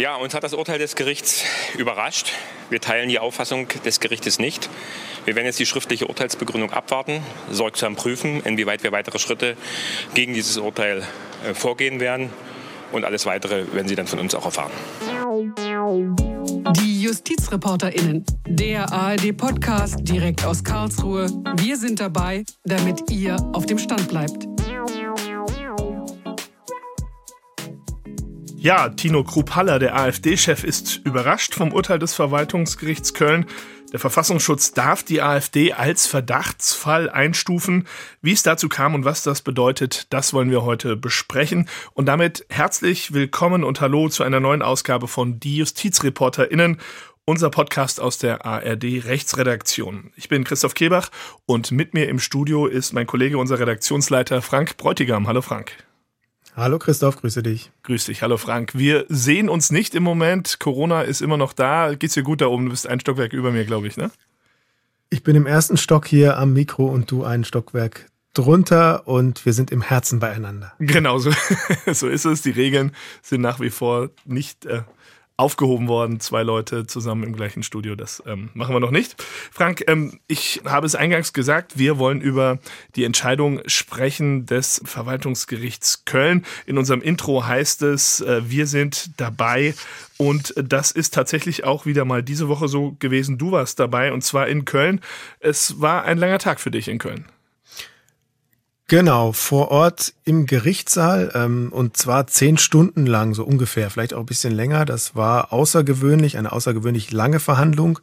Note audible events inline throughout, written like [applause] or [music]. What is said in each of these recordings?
Ja, uns hat das Urteil des Gerichts überrascht. Wir teilen die Auffassung des Gerichtes nicht. Wir werden jetzt die schriftliche Urteilsbegründung abwarten, sorgsam prüfen, inwieweit wir weitere Schritte gegen dieses Urteil äh, vorgehen werden. Und alles Weitere werden Sie dann von uns auch erfahren. Die JustizreporterInnen, der ARD-Podcast direkt aus Karlsruhe. Wir sind dabei, damit ihr auf dem Stand bleibt. Ja, Tino Kruppalla, der AfD-Chef, ist überrascht vom Urteil des Verwaltungsgerichts Köln. Der Verfassungsschutz darf die AfD als Verdachtsfall einstufen. Wie es dazu kam und was das bedeutet, das wollen wir heute besprechen. Und damit herzlich willkommen und hallo zu einer neuen Ausgabe von Die JustizreporterInnen unser Podcast aus der ARD Rechtsredaktion. Ich bin Christoph Kebach und mit mir im Studio ist mein Kollege, unser Redaktionsleiter Frank Bräutigam. Hallo Frank. Hallo Christoph, grüße dich. Grüß dich, hallo Frank. Wir sehen uns nicht im Moment. Corona ist immer noch da. Geht's dir gut da oben? Du bist ein Stockwerk über mir, glaube ich, ne? Ich bin im ersten Stock hier am Mikro und du ein Stockwerk drunter und wir sind im Herzen beieinander. Genau, so, [laughs] so ist es. Die Regeln sind nach wie vor nicht äh, aufgehoben worden, zwei Leute zusammen im gleichen Studio. Das ähm, machen wir noch nicht. Frank, ähm, ich habe es eingangs gesagt, wir wollen über die Entscheidung sprechen des Verwaltungsgerichts Köln. In unserem Intro heißt es, äh, wir sind dabei. Und das ist tatsächlich auch wieder mal diese Woche so gewesen. Du warst dabei und zwar in Köln. Es war ein langer Tag für dich in Köln. Genau, vor Ort im Gerichtssaal ähm, und zwar zehn Stunden lang, so ungefähr, vielleicht auch ein bisschen länger. Das war außergewöhnlich, eine außergewöhnlich lange Verhandlung.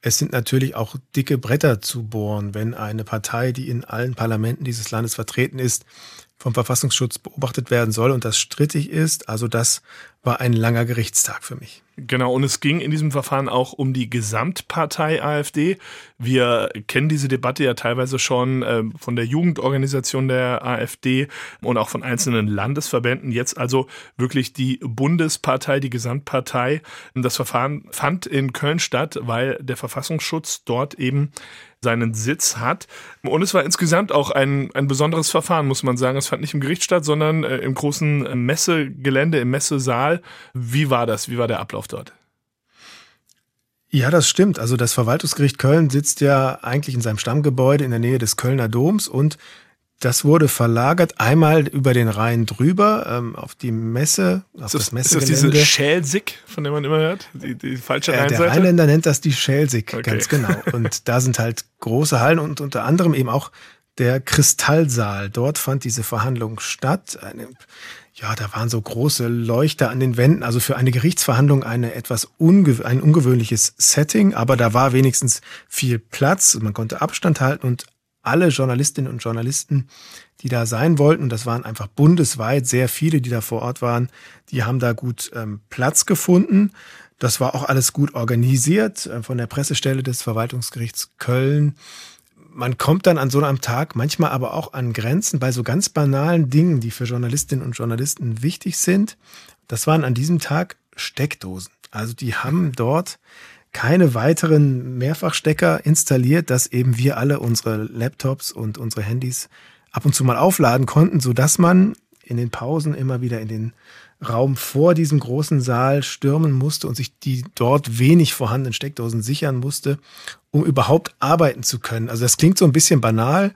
Es sind natürlich auch dicke Bretter zu bohren, wenn eine Partei, die in allen Parlamenten dieses Landes vertreten ist, vom Verfassungsschutz beobachtet werden soll und das strittig ist. Also das war ein langer Gerichtstag für mich. Genau, und es ging in diesem Verfahren auch um die Gesamtpartei AfD. Wir kennen diese Debatte ja teilweise schon äh, von der Jugendorganisation der AfD und auch von einzelnen Landesverbänden. Jetzt also wirklich die Bundespartei, die Gesamtpartei. Das Verfahren fand in Köln statt, weil der Verfassungsschutz dort eben seinen Sitz hat. Und es war insgesamt auch ein, ein besonderes Verfahren, muss man sagen. Es fand nicht im Gericht statt, sondern äh, im großen Messegelände, im Messesaal. Wie war das? Wie war der Ablauf dort? Ja, das stimmt. Also das Verwaltungsgericht Köln sitzt ja eigentlich in seinem Stammgebäude in der Nähe des Kölner Doms und das wurde verlagert einmal über den Rhein drüber ähm, auf die Messe, auf das, das Ist das diese Schelsig, von der man immer hört? Die, die falsche äh, Der Rheinländer nennt das die Schelsig, okay. ganz genau. Und da sind halt große Hallen und unter anderem eben auch der Kristallsaal. Dort fand diese Verhandlung statt. Eine, ja, da waren so große Leuchter an den Wänden. Also für eine Gerichtsverhandlung eine etwas unge ein ungewöhnliches Setting, aber da war wenigstens viel Platz. Man konnte Abstand halten und alle Journalistinnen und Journalisten, die da sein wollten, und das waren einfach bundesweit sehr viele, die da vor Ort waren, die haben da gut ähm, Platz gefunden. Das war auch alles gut organisiert äh, von der Pressestelle des Verwaltungsgerichts Köln. Man kommt dann an so einem Tag manchmal aber auch an Grenzen bei so ganz banalen Dingen, die für Journalistinnen und Journalisten wichtig sind. Das waren an diesem Tag Steckdosen. Also die haben dort keine weiteren Mehrfachstecker installiert, dass eben wir alle unsere Laptops und unsere Handys ab und zu mal aufladen konnten, so dass man in den Pausen immer wieder in den Raum vor diesem großen Saal stürmen musste und sich die dort wenig vorhandenen Steckdosen sichern musste, um überhaupt arbeiten zu können. Also das klingt so ein bisschen banal,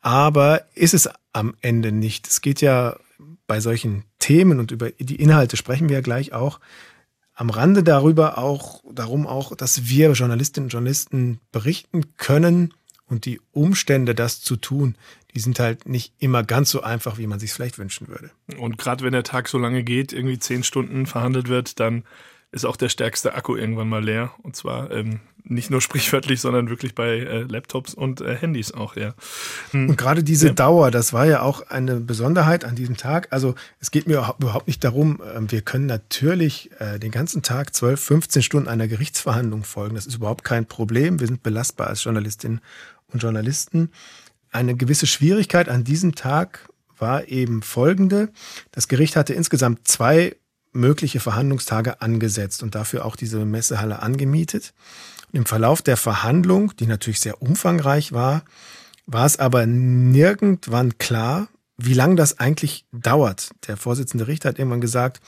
aber ist es am Ende nicht. Es geht ja bei solchen Themen und über die Inhalte sprechen wir ja gleich auch am Rande darüber auch, darum auch, dass wir Journalistinnen und Journalisten berichten können und die Umstände, das zu tun, die sind halt nicht immer ganz so einfach, wie man sich vielleicht wünschen würde. Und gerade wenn der Tag so lange geht, irgendwie zehn Stunden verhandelt wird, dann ist auch der stärkste Akku irgendwann mal leer. Und zwar ähm, nicht nur [laughs] sprichwörtlich, sondern wirklich bei äh, Laptops und äh, Handys auch, ja. Hm. Und gerade diese ja. Dauer, das war ja auch eine Besonderheit an diesem Tag. Also es geht mir überhaupt nicht darum, äh, wir können natürlich äh, den ganzen Tag 12, 15 Stunden einer Gerichtsverhandlung folgen. Das ist überhaupt kein Problem. Wir sind belastbar als Journalistinnen und Journalisten. Eine gewisse Schwierigkeit an diesem Tag war eben folgende. Das Gericht hatte insgesamt zwei mögliche Verhandlungstage angesetzt und dafür auch diese Messehalle angemietet. Und Im Verlauf der Verhandlung, die natürlich sehr umfangreich war, war es aber nirgendwann klar, wie lange das eigentlich dauert. Der Vorsitzende Richter hat irgendwann gesagt,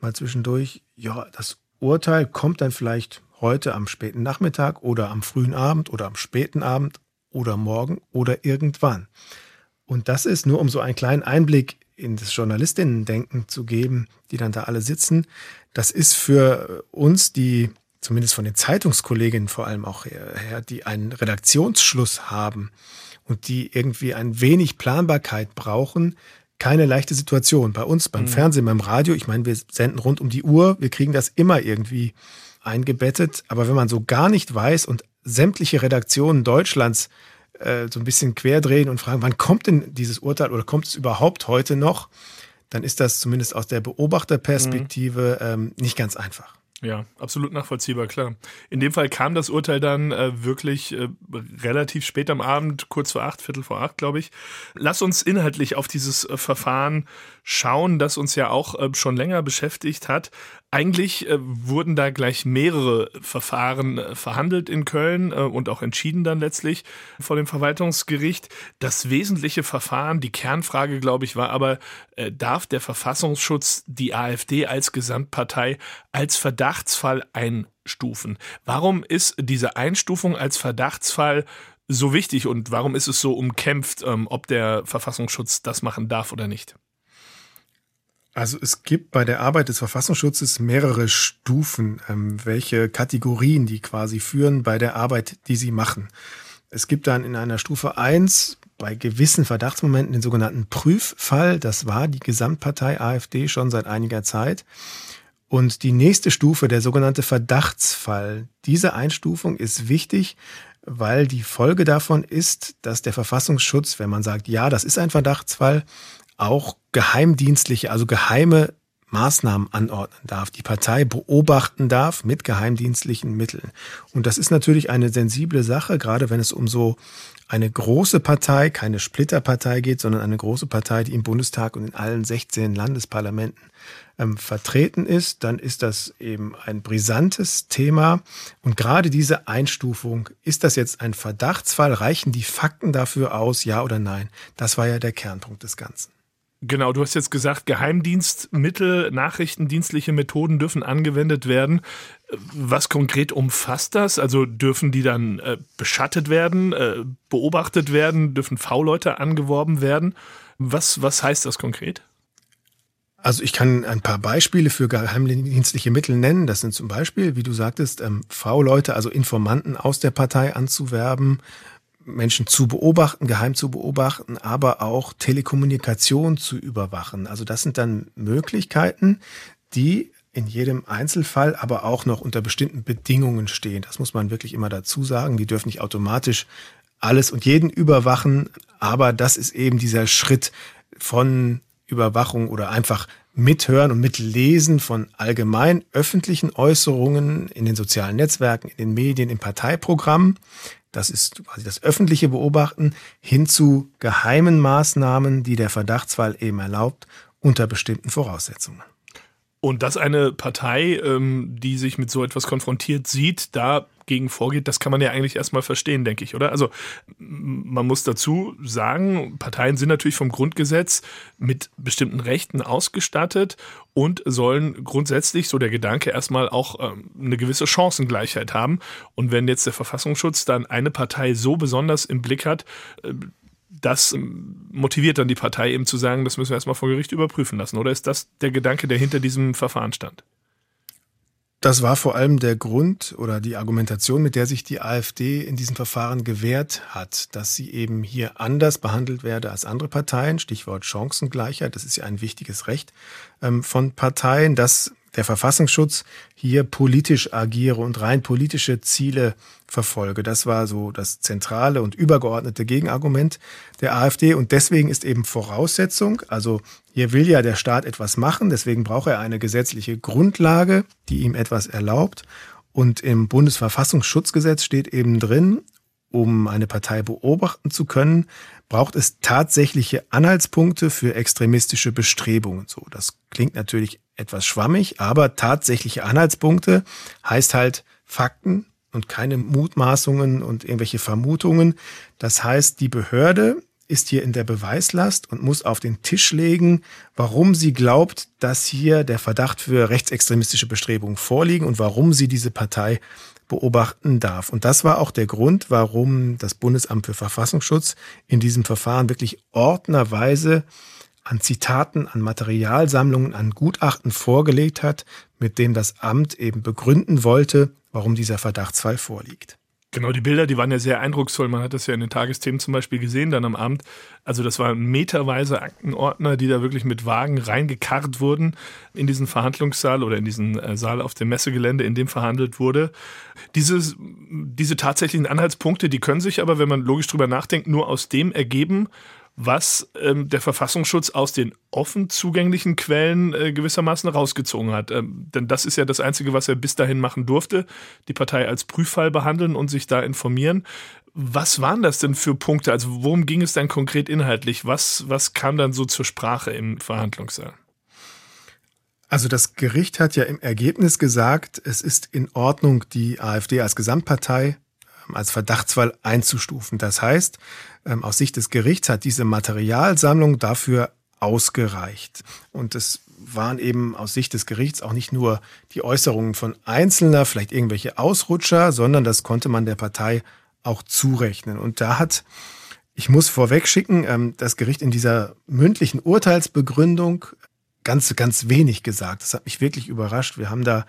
mal zwischendurch, ja, das Urteil kommt dann vielleicht heute am späten Nachmittag oder am frühen Abend oder am späten Abend oder morgen oder irgendwann. Und das ist nur, um so einen kleinen Einblick in das Journalistinnen-Denken zu geben, die dann da alle sitzen. Das ist für uns, die zumindest von den Zeitungskolleginnen vor allem auch her, die einen Redaktionsschluss haben und die irgendwie ein wenig Planbarkeit brauchen, keine leichte Situation. Bei uns, beim mhm. Fernsehen, beim Radio, ich meine, wir senden rund um die Uhr, wir kriegen das immer irgendwie eingebettet. Aber wenn man so gar nicht weiß und sämtliche Redaktionen Deutschlands äh, so ein bisschen querdrehen und fragen, wann kommt denn dieses Urteil oder kommt es überhaupt heute noch, dann ist das zumindest aus der Beobachterperspektive mhm. ähm, nicht ganz einfach. Ja, absolut nachvollziehbar, klar. In dem Fall kam das Urteil dann äh, wirklich äh, relativ spät am Abend, kurz vor acht, Viertel vor acht, glaube ich. Lass uns inhaltlich auf dieses äh, Verfahren schauen, das uns ja auch äh, schon länger beschäftigt hat. Eigentlich äh, wurden da gleich mehrere Verfahren äh, verhandelt in Köln äh, und auch entschieden dann letztlich vor dem Verwaltungsgericht. Das wesentliche Verfahren, die Kernfrage, glaube ich, war aber, äh, darf der Verfassungsschutz die AfD als Gesamtpartei als Verdachtsfall einstufen? Warum ist diese Einstufung als Verdachtsfall so wichtig und warum ist es so umkämpft, ähm, ob der Verfassungsschutz das machen darf oder nicht? Also es gibt bei der Arbeit des Verfassungsschutzes mehrere Stufen, ähm, welche Kategorien die quasi führen bei der Arbeit, die sie machen. Es gibt dann in einer Stufe eins bei gewissen Verdachtsmomenten den sogenannten Prüffall. Das war die Gesamtpartei AfD schon seit einiger Zeit. Und die nächste Stufe, der sogenannte Verdachtsfall. Diese Einstufung ist wichtig, weil die Folge davon ist, dass der Verfassungsschutz, wenn man sagt, ja, das ist ein Verdachtsfall, auch geheimdienstliche, also geheime Maßnahmen anordnen darf, die Partei beobachten darf mit geheimdienstlichen Mitteln. Und das ist natürlich eine sensible Sache, gerade wenn es um so eine große Partei, keine Splitterpartei geht, sondern eine große Partei, die im Bundestag und in allen 16 Landesparlamenten ähm, vertreten ist, dann ist das eben ein brisantes Thema. Und gerade diese Einstufung, ist das jetzt ein Verdachtsfall? Reichen die Fakten dafür aus, ja oder nein? Das war ja der Kernpunkt des Ganzen. Genau, du hast jetzt gesagt, Geheimdienstmittel, nachrichtendienstliche Methoden dürfen angewendet werden. Was konkret umfasst das? Also dürfen die dann äh, beschattet werden, äh, beobachtet werden, dürfen V-Leute angeworben werden? Was, was heißt das konkret? Also ich kann ein paar Beispiele für geheimdienstliche Mittel nennen. Das sind zum Beispiel, wie du sagtest, ähm, V-Leute, also Informanten aus der Partei anzuwerben, Menschen zu beobachten, geheim zu beobachten, aber auch Telekommunikation zu überwachen. Also das sind dann Möglichkeiten, die in jedem Einzelfall aber auch noch unter bestimmten Bedingungen stehen. Das muss man wirklich immer dazu sagen. Die dürfen nicht automatisch alles und jeden überwachen, aber das ist eben dieser Schritt von Überwachung oder einfach mithören und mitlesen von allgemein öffentlichen Äußerungen in den sozialen Netzwerken, in den Medien, im Parteiprogramm das ist quasi das öffentliche Beobachten, hin zu geheimen Maßnahmen, die der Verdachtsfall eben erlaubt, unter bestimmten Voraussetzungen. Und dass eine Partei, ähm, die sich mit so etwas konfrontiert sieht, dagegen vorgeht, das kann man ja eigentlich erstmal verstehen, denke ich, oder? Also man muss dazu sagen, Parteien sind natürlich vom Grundgesetz mit bestimmten Rechten ausgestattet und sollen grundsätzlich, so der Gedanke, erstmal auch ähm, eine gewisse Chancengleichheit haben. Und wenn jetzt der Verfassungsschutz dann eine Partei so besonders im Blick hat, äh, das ähm, motiviert dann die Partei eben zu sagen, das müssen wir erstmal vor Gericht überprüfen lassen. Oder ist das der Gedanke, der hinter diesem Verfahren stand? Das war vor allem der Grund oder die Argumentation, mit der sich die AfD in diesem Verfahren gewehrt hat, dass sie eben hier anders behandelt werde als andere Parteien. Stichwort Chancengleichheit, das ist ja ein wichtiges Recht ähm, von Parteien, dass der Verfassungsschutz hier politisch agiere und rein politische Ziele verfolge. Das war so das zentrale und übergeordnete Gegenargument der AfD. Und deswegen ist eben Voraussetzung, also hier will ja der Staat etwas machen, deswegen braucht er eine gesetzliche Grundlage, die ihm etwas erlaubt. Und im Bundesverfassungsschutzgesetz steht eben drin, um eine Partei beobachten zu können, braucht es tatsächliche Anhaltspunkte für extremistische Bestrebungen. So, das klingt natürlich etwas schwammig, aber tatsächliche Anhaltspunkte heißt halt Fakten und keine Mutmaßungen und irgendwelche Vermutungen. Das heißt, die Behörde ist hier in der Beweislast und muss auf den Tisch legen, warum sie glaubt, dass hier der Verdacht für rechtsextremistische Bestrebungen vorliegen und warum sie diese Partei beobachten darf. Und das war auch der Grund, warum das Bundesamt für Verfassungsschutz in diesem Verfahren wirklich ordnerweise an Zitaten, an Materialsammlungen, an Gutachten vorgelegt hat, mit dem das Amt eben begründen wollte, warum dieser Verdachtsfall vorliegt. Genau, die Bilder, die waren ja sehr eindrucksvoll. Man hat das ja in den Tagesthemen zum Beispiel gesehen, dann am Abend. Also das waren meterweise Aktenordner, die da wirklich mit Wagen reingekarrt wurden in diesen Verhandlungssaal oder in diesen äh, Saal auf dem Messegelände, in dem verhandelt wurde. Dieses, diese tatsächlichen Anhaltspunkte, die können sich aber, wenn man logisch drüber nachdenkt, nur aus dem ergeben, was ähm, der Verfassungsschutz aus den offen zugänglichen Quellen äh, gewissermaßen rausgezogen hat. Ähm, denn das ist ja das Einzige, was er bis dahin machen durfte, die Partei als Prüffall behandeln und sich da informieren. Was waren das denn für Punkte? Also worum ging es dann konkret inhaltlich? Was, was kam dann so zur Sprache im Verhandlungssaal? Also das Gericht hat ja im Ergebnis gesagt, es ist in Ordnung, die AfD als Gesamtpartei als Verdachtsfall einzustufen. Das heißt, ähm, aus Sicht des Gerichts hat diese Materialsammlung dafür ausgereicht. Und es waren eben aus Sicht des Gerichts auch nicht nur die Äußerungen von Einzelner, vielleicht irgendwelche Ausrutscher, sondern das konnte man der Partei auch zurechnen. Und da hat, ich muss vorweg schicken, ähm, das Gericht in dieser mündlichen Urteilsbegründung ganz, ganz wenig gesagt. Das hat mich wirklich überrascht. Wir haben da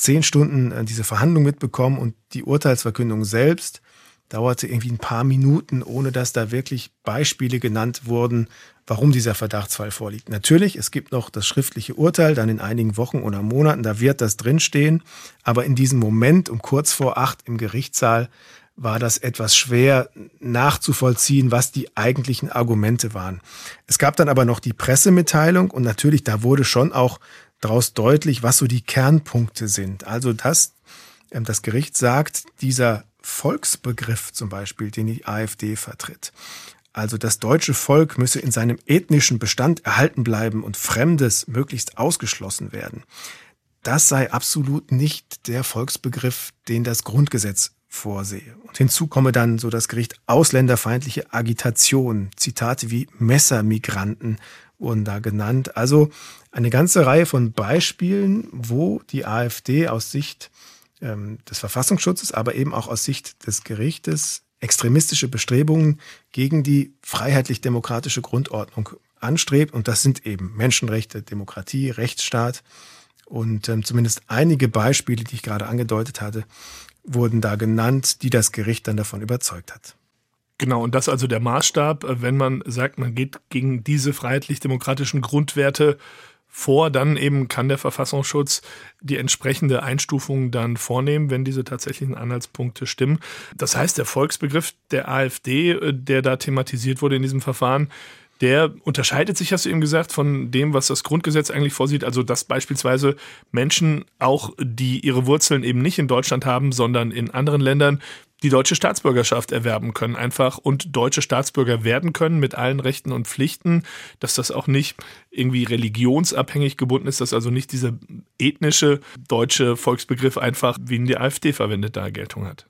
zehn Stunden äh, diese Verhandlung mitbekommen und die Urteilsverkündung selbst dauerte irgendwie ein paar Minuten, ohne dass da wirklich Beispiele genannt wurden, warum dieser Verdachtsfall vorliegt. Natürlich, es gibt noch das schriftliche Urteil, dann in einigen Wochen oder Monaten, da wird das drinstehen. Aber in diesem Moment um kurz vor acht im Gerichtssaal war das etwas schwer nachzuvollziehen, was die eigentlichen Argumente waren. Es gab dann aber noch die Pressemitteilung und natürlich, da wurde schon auch daraus deutlich, was so die Kernpunkte sind. Also, dass ähm, das Gericht sagt, dieser Volksbegriff zum Beispiel, den die AfD vertritt. Also das deutsche Volk müsse in seinem ethnischen Bestand erhalten bleiben und Fremdes möglichst ausgeschlossen werden. Das sei absolut nicht der Volksbegriff, den das Grundgesetz vorsehe. Und hinzu komme dann so das Gericht ausländerfeindliche Agitation, Zitate wie Messermigranten wurden da genannt. Also eine ganze Reihe von Beispielen, wo die AfD aus Sicht ähm, des Verfassungsschutzes, aber eben auch aus Sicht des Gerichtes extremistische Bestrebungen gegen die freiheitlich-demokratische Grundordnung anstrebt. Und das sind eben Menschenrechte, Demokratie, Rechtsstaat. Und ähm, zumindest einige Beispiele, die ich gerade angedeutet hatte, wurden da genannt, die das Gericht dann davon überzeugt hat. Genau, und das also der Maßstab, wenn man sagt, man geht gegen diese freiheitlich-demokratischen Grundwerte vor, dann eben kann der Verfassungsschutz die entsprechende Einstufung dann vornehmen, wenn diese tatsächlichen Anhaltspunkte stimmen. Das heißt, der Volksbegriff der AfD, äh, der da thematisiert wurde in diesem Verfahren, der unterscheidet sich, hast du eben gesagt, von dem, was das Grundgesetz eigentlich vorsieht. Also, dass beispielsweise Menschen auch, die ihre Wurzeln eben nicht in Deutschland haben, sondern in anderen Ländern, die deutsche Staatsbürgerschaft erwerben können, einfach und deutsche Staatsbürger werden können mit allen Rechten und Pflichten, dass das auch nicht irgendwie religionsabhängig gebunden ist, dass also nicht dieser ethnische deutsche Volksbegriff einfach, wie ihn die AfD verwendet, da Geltung hat.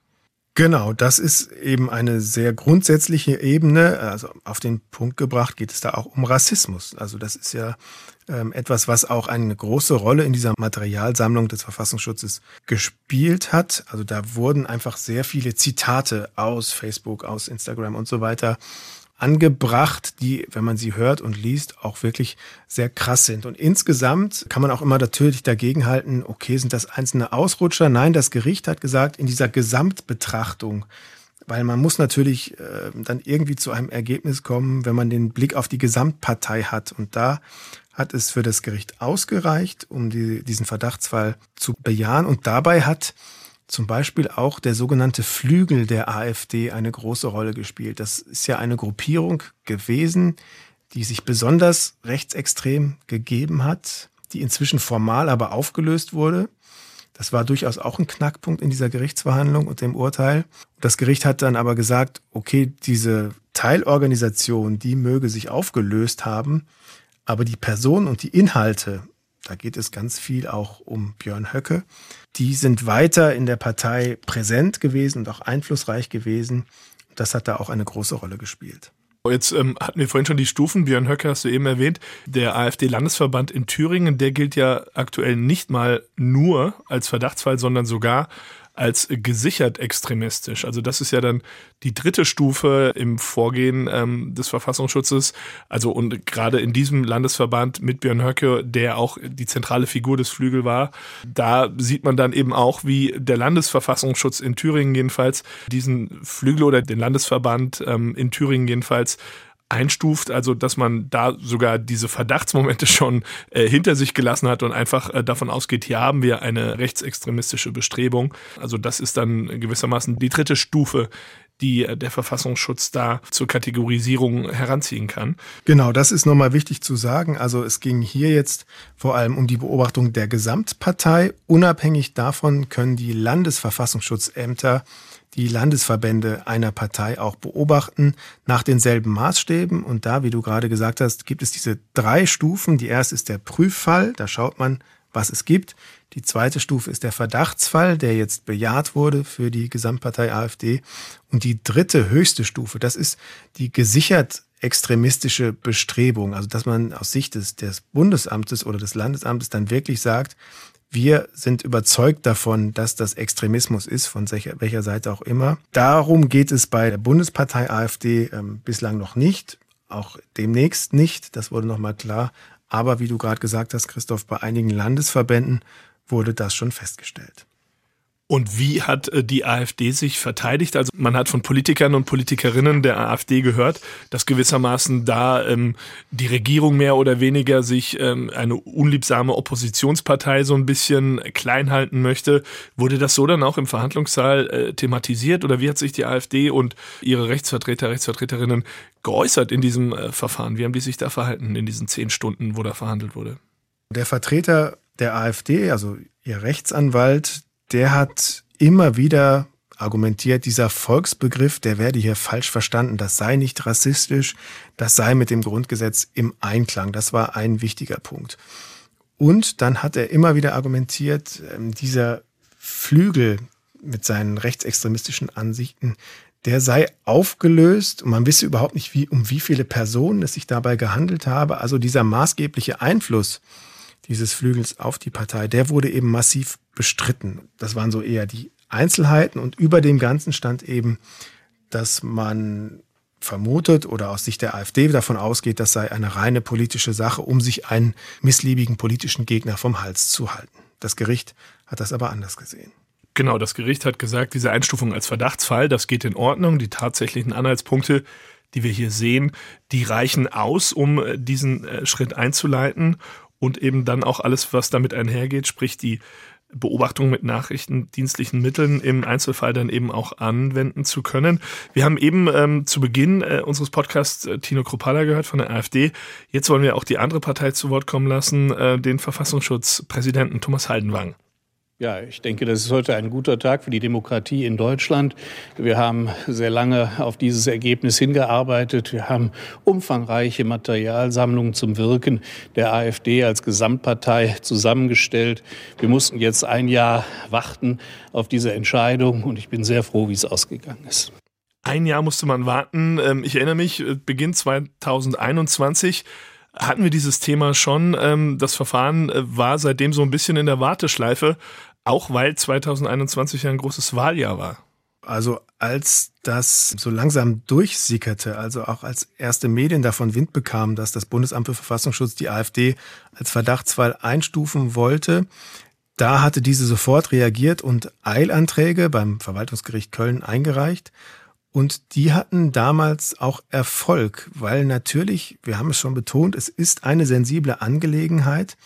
Genau, das ist eben eine sehr grundsätzliche Ebene. Also auf den Punkt gebracht geht es da auch um Rassismus. Also das ist ja ähm, etwas, was auch eine große Rolle in dieser Materialsammlung des Verfassungsschutzes gespielt hat. Also da wurden einfach sehr viele Zitate aus Facebook, aus Instagram und so weiter angebracht, die, wenn man sie hört und liest, auch wirklich sehr krass sind. Und insgesamt kann man auch immer natürlich dagegenhalten, okay, sind das einzelne Ausrutscher? Nein, das Gericht hat gesagt, in dieser Gesamtbetrachtung, weil man muss natürlich äh, dann irgendwie zu einem Ergebnis kommen, wenn man den Blick auf die Gesamtpartei hat. Und da hat es für das Gericht ausgereicht, um die, diesen Verdachtsfall zu bejahen. Und dabei hat zum Beispiel auch der sogenannte Flügel der AfD eine große Rolle gespielt. Das ist ja eine Gruppierung gewesen, die sich besonders rechtsextrem gegeben hat, die inzwischen formal aber aufgelöst wurde. Das war durchaus auch ein Knackpunkt in dieser Gerichtsverhandlung und dem Urteil. Das Gericht hat dann aber gesagt, okay, diese Teilorganisation, die möge sich aufgelöst haben, aber die Person und die Inhalte da geht es ganz viel auch um Björn Höcke. Die sind weiter in der Partei präsent gewesen und auch einflussreich gewesen. Das hat da auch eine große Rolle gespielt. Jetzt ähm, hatten wir vorhin schon die Stufen. Björn Höcke hast du eben erwähnt. Der AfD-Landesverband in Thüringen, der gilt ja aktuell nicht mal nur als Verdachtsfall, sondern sogar als gesichert extremistisch. Also das ist ja dann die dritte Stufe im Vorgehen ähm, des Verfassungsschutzes. Also und gerade in diesem Landesverband mit Björn Höcke, der auch die zentrale Figur des Flügel war, da sieht man dann eben auch, wie der Landesverfassungsschutz in Thüringen jedenfalls diesen Flügel oder den Landesverband ähm, in Thüringen jedenfalls einstuft, also dass man da sogar diese Verdachtsmomente schon äh, hinter sich gelassen hat und einfach äh, davon ausgeht, hier haben wir eine rechtsextremistische Bestrebung. Also das ist dann gewissermaßen die dritte Stufe, die äh, der Verfassungsschutz da zur Kategorisierung heranziehen kann. Genau, das ist nochmal wichtig zu sagen. Also es ging hier jetzt vor allem um die Beobachtung der Gesamtpartei. Unabhängig davon können die Landesverfassungsschutzämter die Landesverbände einer Partei auch beobachten nach denselben Maßstäben. Und da, wie du gerade gesagt hast, gibt es diese drei Stufen. Die erste ist der Prüffall. Da schaut man, was es gibt. Die zweite Stufe ist der Verdachtsfall, der jetzt bejaht wurde für die Gesamtpartei AfD. Und die dritte höchste Stufe, das ist die gesichert extremistische Bestrebung. Also, dass man aus Sicht des, des Bundesamtes oder des Landesamtes dann wirklich sagt, wir sind überzeugt davon, dass das Extremismus ist, von welcher Seite auch immer. Darum geht es bei der Bundespartei AfD ähm, bislang noch nicht, auch demnächst nicht, das wurde nochmal klar. Aber wie du gerade gesagt hast, Christoph, bei einigen Landesverbänden wurde das schon festgestellt. Und wie hat äh, die AfD sich verteidigt? Also man hat von Politikern und Politikerinnen der AfD gehört, dass gewissermaßen da ähm, die Regierung mehr oder weniger sich ähm, eine unliebsame Oppositionspartei so ein bisschen klein halten möchte. Wurde das so dann auch im Verhandlungssaal äh, thematisiert oder wie hat sich die AfD und ihre Rechtsvertreter, Rechtsvertreterinnen geäußert in diesem äh, Verfahren? Wie haben die sich da verhalten in diesen zehn Stunden, wo da verhandelt wurde? Der Vertreter der AfD, also ihr Rechtsanwalt, der hat immer wieder argumentiert, dieser Volksbegriff, der werde hier falsch verstanden, das sei nicht rassistisch, das sei mit dem Grundgesetz im Einklang. Das war ein wichtiger Punkt. Und dann hat er immer wieder argumentiert, ähm, dieser Flügel mit seinen rechtsextremistischen Ansichten, der sei aufgelöst und man wisse überhaupt nicht, wie, um wie viele Personen es sich dabei gehandelt habe. Also dieser maßgebliche Einfluss dieses Flügels auf die Partei, der wurde eben massiv bestritten. Das waren so eher die Einzelheiten und über dem Ganzen stand eben, dass man vermutet oder aus Sicht der AfD davon ausgeht, das sei eine reine politische Sache, um sich einen missliebigen politischen Gegner vom Hals zu halten. Das Gericht hat das aber anders gesehen. Genau, das Gericht hat gesagt, diese Einstufung als Verdachtsfall, das geht in Ordnung. Die tatsächlichen Anhaltspunkte, die wir hier sehen, die reichen aus, um äh, diesen äh, Schritt einzuleiten und eben dann auch alles, was damit einhergeht, sprich die Beobachtung mit nachrichtendienstlichen Mitteln im Einzelfall dann eben auch anwenden zu können. Wir haben eben ähm, zu Beginn äh, unseres Podcasts äh, Tino Kropala gehört von der AfD. Jetzt wollen wir auch die andere Partei zu Wort kommen lassen, äh, den Verfassungsschutzpräsidenten Thomas Haldenwang. Ja, ich denke, das ist heute ein guter Tag für die Demokratie in Deutschland. Wir haben sehr lange auf dieses Ergebnis hingearbeitet. Wir haben umfangreiche Materialsammlungen zum Wirken der AfD als Gesamtpartei zusammengestellt. Wir mussten jetzt ein Jahr warten auf diese Entscheidung und ich bin sehr froh, wie es ausgegangen ist. Ein Jahr musste man warten. Ähm, ich erinnere mich, äh, Beginn 2021 hatten wir dieses Thema schon. Ähm, das Verfahren äh, war seitdem so ein bisschen in der Warteschleife. Auch weil 2021 ja ein großes Wahljahr war. Also als das so langsam durchsickerte, also auch als erste Medien davon Wind bekamen, dass das Bundesamt für Verfassungsschutz die AfD als Verdachtsfall einstufen wollte, da hatte diese sofort reagiert und Eilanträge beim Verwaltungsgericht Köln eingereicht. Und die hatten damals auch Erfolg, weil natürlich, wir haben es schon betont, es ist eine sensible Angelegenheit.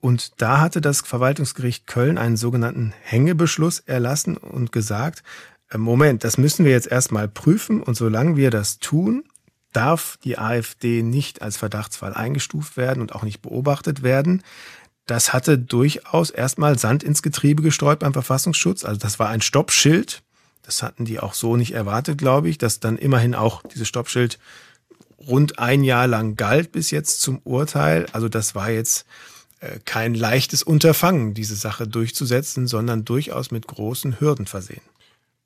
Und da hatte das Verwaltungsgericht Köln einen sogenannten Hängebeschluss erlassen und gesagt, äh, Moment, das müssen wir jetzt erstmal prüfen und solange wir das tun, darf die AfD nicht als Verdachtsfall eingestuft werden und auch nicht beobachtet werden. Das hatte durchaus erstmal Sand ins Getriebe gestreut beim Verfassungsschutz. Also das war ein Stoppschild. Das hatten die auch so nicht erwartet, glaube ich, dass dann immerhin auch dieses Stoppschild rund ein Jahr lang galt bis jetzt zum Urteil. Also das war jetzt äh, kein leichtes Unterfangen, diese Sache durchzusetzen, sondern durchaus mit großen Hürden versehen.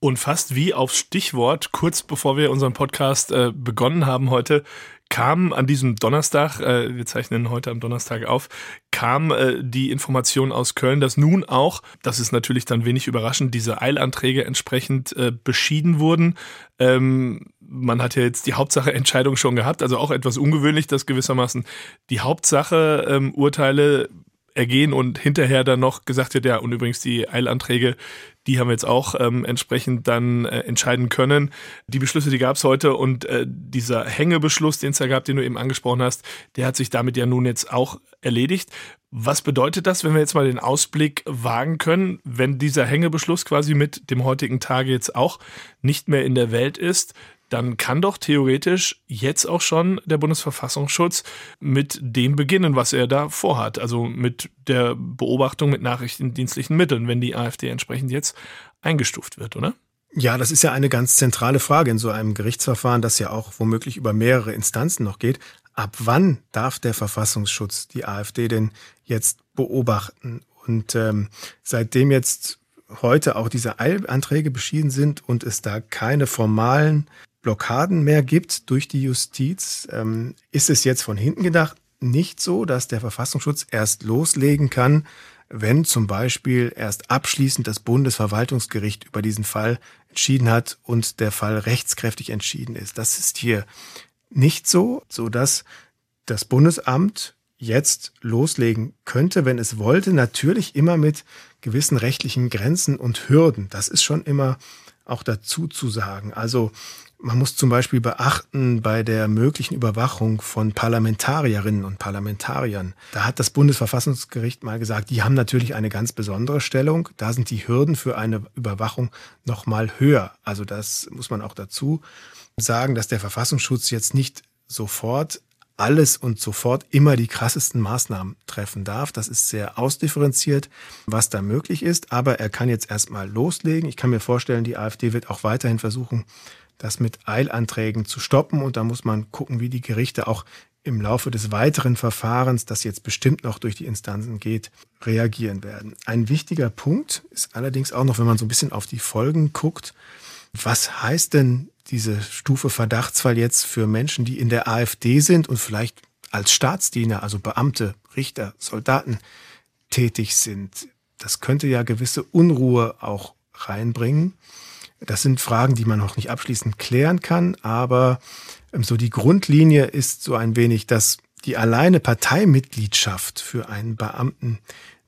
Und fast wie auf Stichwort, kurz bevor wir unseren Podcast äh, begonnen haben heute, kam an diesem Donnerstag, äh, wir zeichnen heute am Donnerstag auf, kam äh, die Information aus Köln, dass nun auch, das ist natürlich dann wenig überraschend, diese Eilanträge entsprechend äh, beschieden wurden. Ähm, man hat ja jetzt die Hauptsache-Entscheidung schon gehabt, also auch etwas ungewöhnlich, dass gewissermaßen die Hauptsache-Urteile ähm, ergehen und hinterher dann noch gesagt wird, ja, und übrigens die Eilanträge, die haben wir jetzt auch ähm, entsprechend dann äh, entscheiden können. Die Beschlüsse, die gab es heute und äh, dieser Hängebeschluss, den es da gab, den du eben angesprochen hast, der hat sich damit ja nun jetzt auch erledigt. Was bedeutet das, wenn wir jetzt mal den Ausblick wagen können, wenn dieser Hängebeschluss quasi mit dem heutigen Tage jetzt auch nicht mehr in der Welt ist? Dann kann doch theoretisch jetzt auch schon der Bundesverfassungsschutz mit dem beginnen, was er da vorhat. Also mit der Beobachtung mit nachrichtendienstlichen Mitteln, wenn die AfD entsprechend jetzt eingestuft wird, oder? Ja, das ist ja eine ganz zentrale Frage in so einem Gerichtsverfahren, das ja auch womöglich über mehrere Instanzen noch geht. Ab wann darf der Verfassungsschutz die AfD denn jetzt beobachten? Und ähm, seitdem jetzt heute auch diese Eilanträge beschieden sind und es da keine formalen Blockaden mehr gibt durch die Justiz, ähm, ist es jetzt von hinten gedacht nicht so, dass der Verfassungsschutz erst loslegen kann, wenn zum Beispiel erst abschließend das Bundesverwaltungsgericht über diesen Fall entschieden hat und der Fall rechtskräftig entschieden ist. Das ist hier nicht so, so dass das Bundesamt jetzt loslegen könnte, wenn es wollte, natürlich immer mit gewissen rechtlichen Grenzen und Hürden. Das ist schon immer auch dazu zu sagen. Also man muss zum Beispiel beachten bei der möglichen Überwachung von Parlamentarierinnen und Parlamentariern. Da hat das Bundesverfassungsgericht mal gesagt, die haben natürlich eine ganz besondere Stellung. Da sind die Hürden für eine Überwachung noch mal höher. Also das muss man auch dazu sagen, dass der Verfassungsschutz jetzt nicht sofort alles und sofort immer die krassesten Maßnahmen treffen darf. Das ist sehr ausdifferenziert, was da möglich ist. Aber er kann jetzt erstmal loslegen. Ich kann mir vorstellen, die AfD wird auch weiterhin versuchen, das mit Eilanträgen zu stoppen. Und da muss man gucken, wie die Gerichte auch im Laufe des weiteren Verfahrens, das jetzt bestimmt noch durch die Instanzen geht, reagieren werden. Ein wichtiger Punkt ist allerdings auch noch, wenn man so ein bisschen auf die Folgen guckt, was heißt denn diese Stufe Verdachtsfall jetzt für Menschen, die in der AfD sind und vielleicht als Staatsdiener, also Beamte, Richter, Soldaten tätig sind? Das könnte ja gewisse Unruhe auch reinbringen. Das sind Fragen, die man noch nicht abschließend klären kann, aber ähm, so die Grundlinie ist so ein wenig, dass die alleine Parteimitgliedschaft für einen Beamten,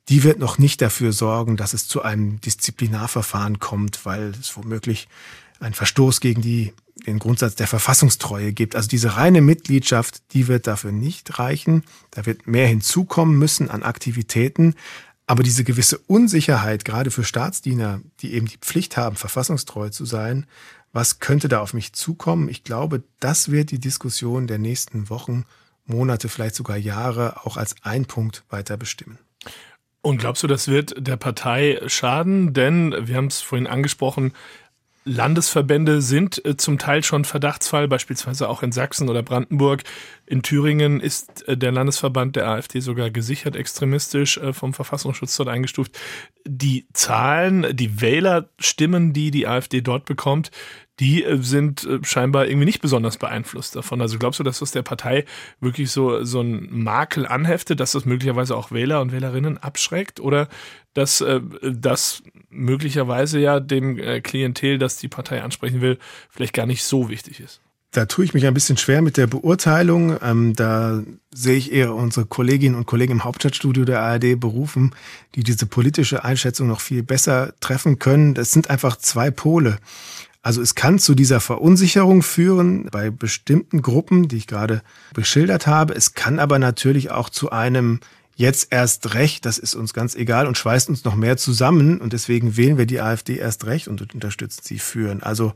die wird noch nicht dafür sorgen, dass es zu einem Disziplinarverfahren kommt, weil es womöglich einen Verstoß gegen die, den Grundsatz der Verfassungstreue gibt. Also diese reine Mitgliedschaft, die wird dafür nicht reichen. Da wird mehr hinzukommen müssen an Aktivitäten. Aber diese gewisse Unsicherheit, gerade für Staatsdiener, die eben die Pflicht haben, verfassungstreu zu sein, was könnte da auf mich zukommen? Ich glaube, das wird die Diskussion der nächsten Wochen, Monate, vielleicht sogar Jahre auch als ein Punkt weiter bestimmen. Und glaubst du, das wird der Partei schaden? Denn wir haben es vorhin angesprochen, Landesverbände sind äh, zum Teil schon Verdachtsfall, beispielsweise auch in Sachsen oder Brandenburg. In Thüringen ist äh, der Landesverband der AfD sogar gesichert extremistisch äh, vom Verfassungsschutz dort eingestuft. Die Zahlen, die Wählerstimmen, die die AfD dort bekommt, die sind scheinbar irgendwie nicht besonders beeinflusst davon. Also glaubst du, dass das der Partei wirklich so, so ein Makel anheftet, dass das möglicherweise auch Wähler und Wählerinnen abschreckt? Oder dass das möglicherweise ja dem äh, Klientel, das die Partei ansprechen will, vielleicht gar nicht so wichtig ist. Da tue ich mich ein bisschen schwer mit der Beurteilung. Ähm, da sehe ich eher unsere Kolleginnen und Kollegen im Hauptstadtstudio der ARD berufen, die diese politische Einschätzung noch viel besser treffen können. Das sind einfach zwei Pole. Also es kann zu dieser Verunsicherung führen bei bestimmten Gruppen, die ich gerade beschildert habe. Es kann aber natürlich auch zu einem jetzt erst recht, das ist uns ganz egal und schweißt uns noch mehr zusammen und deswegen wählen wir die AfD erst recht und unterstützen sie führen. Also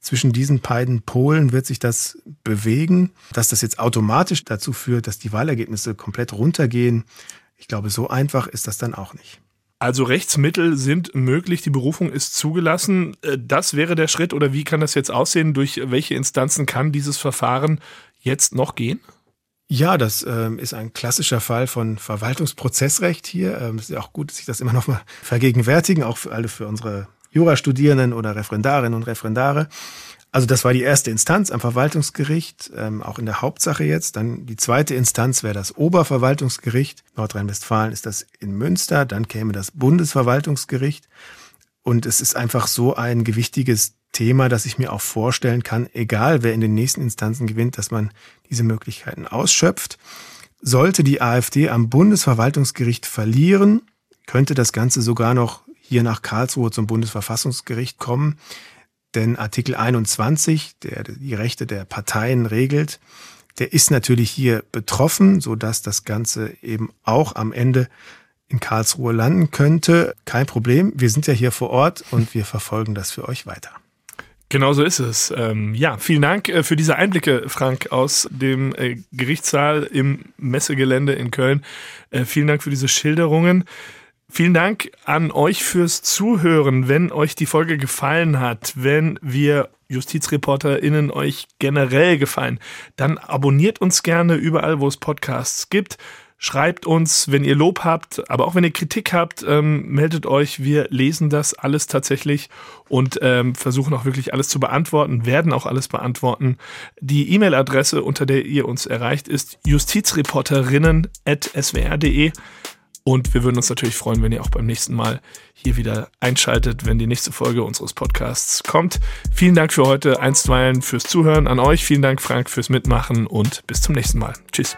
zwischen diesen beiden Polen wird sich das bewegen, dass das jetzt automatisch dazu führt, dass die Wahlergebnisse komplett runtergehen. Ich glaube, so einfach ist das dann auch nicht. Also Rechtsmittel sind möglich, die Berufung ist zugelassen. Äh, das wäre der Schritt oder wie kann das jetzt aussehen? Durch welche Instanzen kann dieses Verfahren jetzt noch gehen? Ja, das ähm, ist ein klassischer Fall von Verwaltungsprozessrecht hier. Ähm, ist ja auch gut, sich das immer noch mal vergegenwärtigen, auch für alle für unsere Jurastudierenden oder Referendarinnen und Referendare. Also das war die erste Instanz am Verwaltungsgericht, ähm, auch in der Hauptsache jetzt. Dann die zweite Instanz wäre das Oberverwaltungsgericht. Nordrhein-Westfalen ist das in Münster. Dann käme das Bundesverwaltungsgericht. Und es ist einfach so ein gewichtiges Thema, dass ich mir auch vorstellen kann, egal wer in den nächsten Instanzen gewinnt, dass man diese Möglichkeiten ausschöpft. Sollte die AfD am Bundesverwaltungsgericht verlieren, könnte das Ganze sogar noch hier nach Karlsruhe zum Bundesverfassungsgericht kommen. Denn Artikel 21, der die Rechte der Parteien regelt, der ist natürlich hier betroffen, so dass das Ganze eben auch am Ende in Karlsruhe landen könnte. Kein Problem. Wir sind ja hier vor Ort und wir verfolgen das für euch weiter. Genau so ist es. Ähm, ja, vielen Dank äh, für diese Einblicke, Frank, aus dem äh, Gerichtssaal im Messegelände in Köln. Äh, vielen Dank für diese Schilderungen. Vielen Dank an euch fürs Zuhören. Wenn euch die Folge gefallen hat, wenn wir JustizreporterInnen euch generell gefallen, dann abonniert uns gerne überall, wo es Podcasts gibt. Schreibt uns, wenn ihr Lob habt, aber auch wenn ihr Kritik habt, ähm, meldet euch. Wir lesen das alles tatsächlich und ähm, versuchen auch wirklich alles zu beantworten, werden auch alles beantworten. Die E-Mail-Adresse, unter der ihr uns erreicht, ist justizreporterinnen.swr.de. Und wir würden uns natürlich freuen, wenn ihr auch beim nächsten Mal hier wieder einschaltet, wenn die nächste Folge unseres Podcasts kommt. Vielen Dank für heute, einstweilen fürs Zuhören an euch. Vielen Dank, Frank, fürs Mitmachen und bis zum nächsten Mal. Tschüss.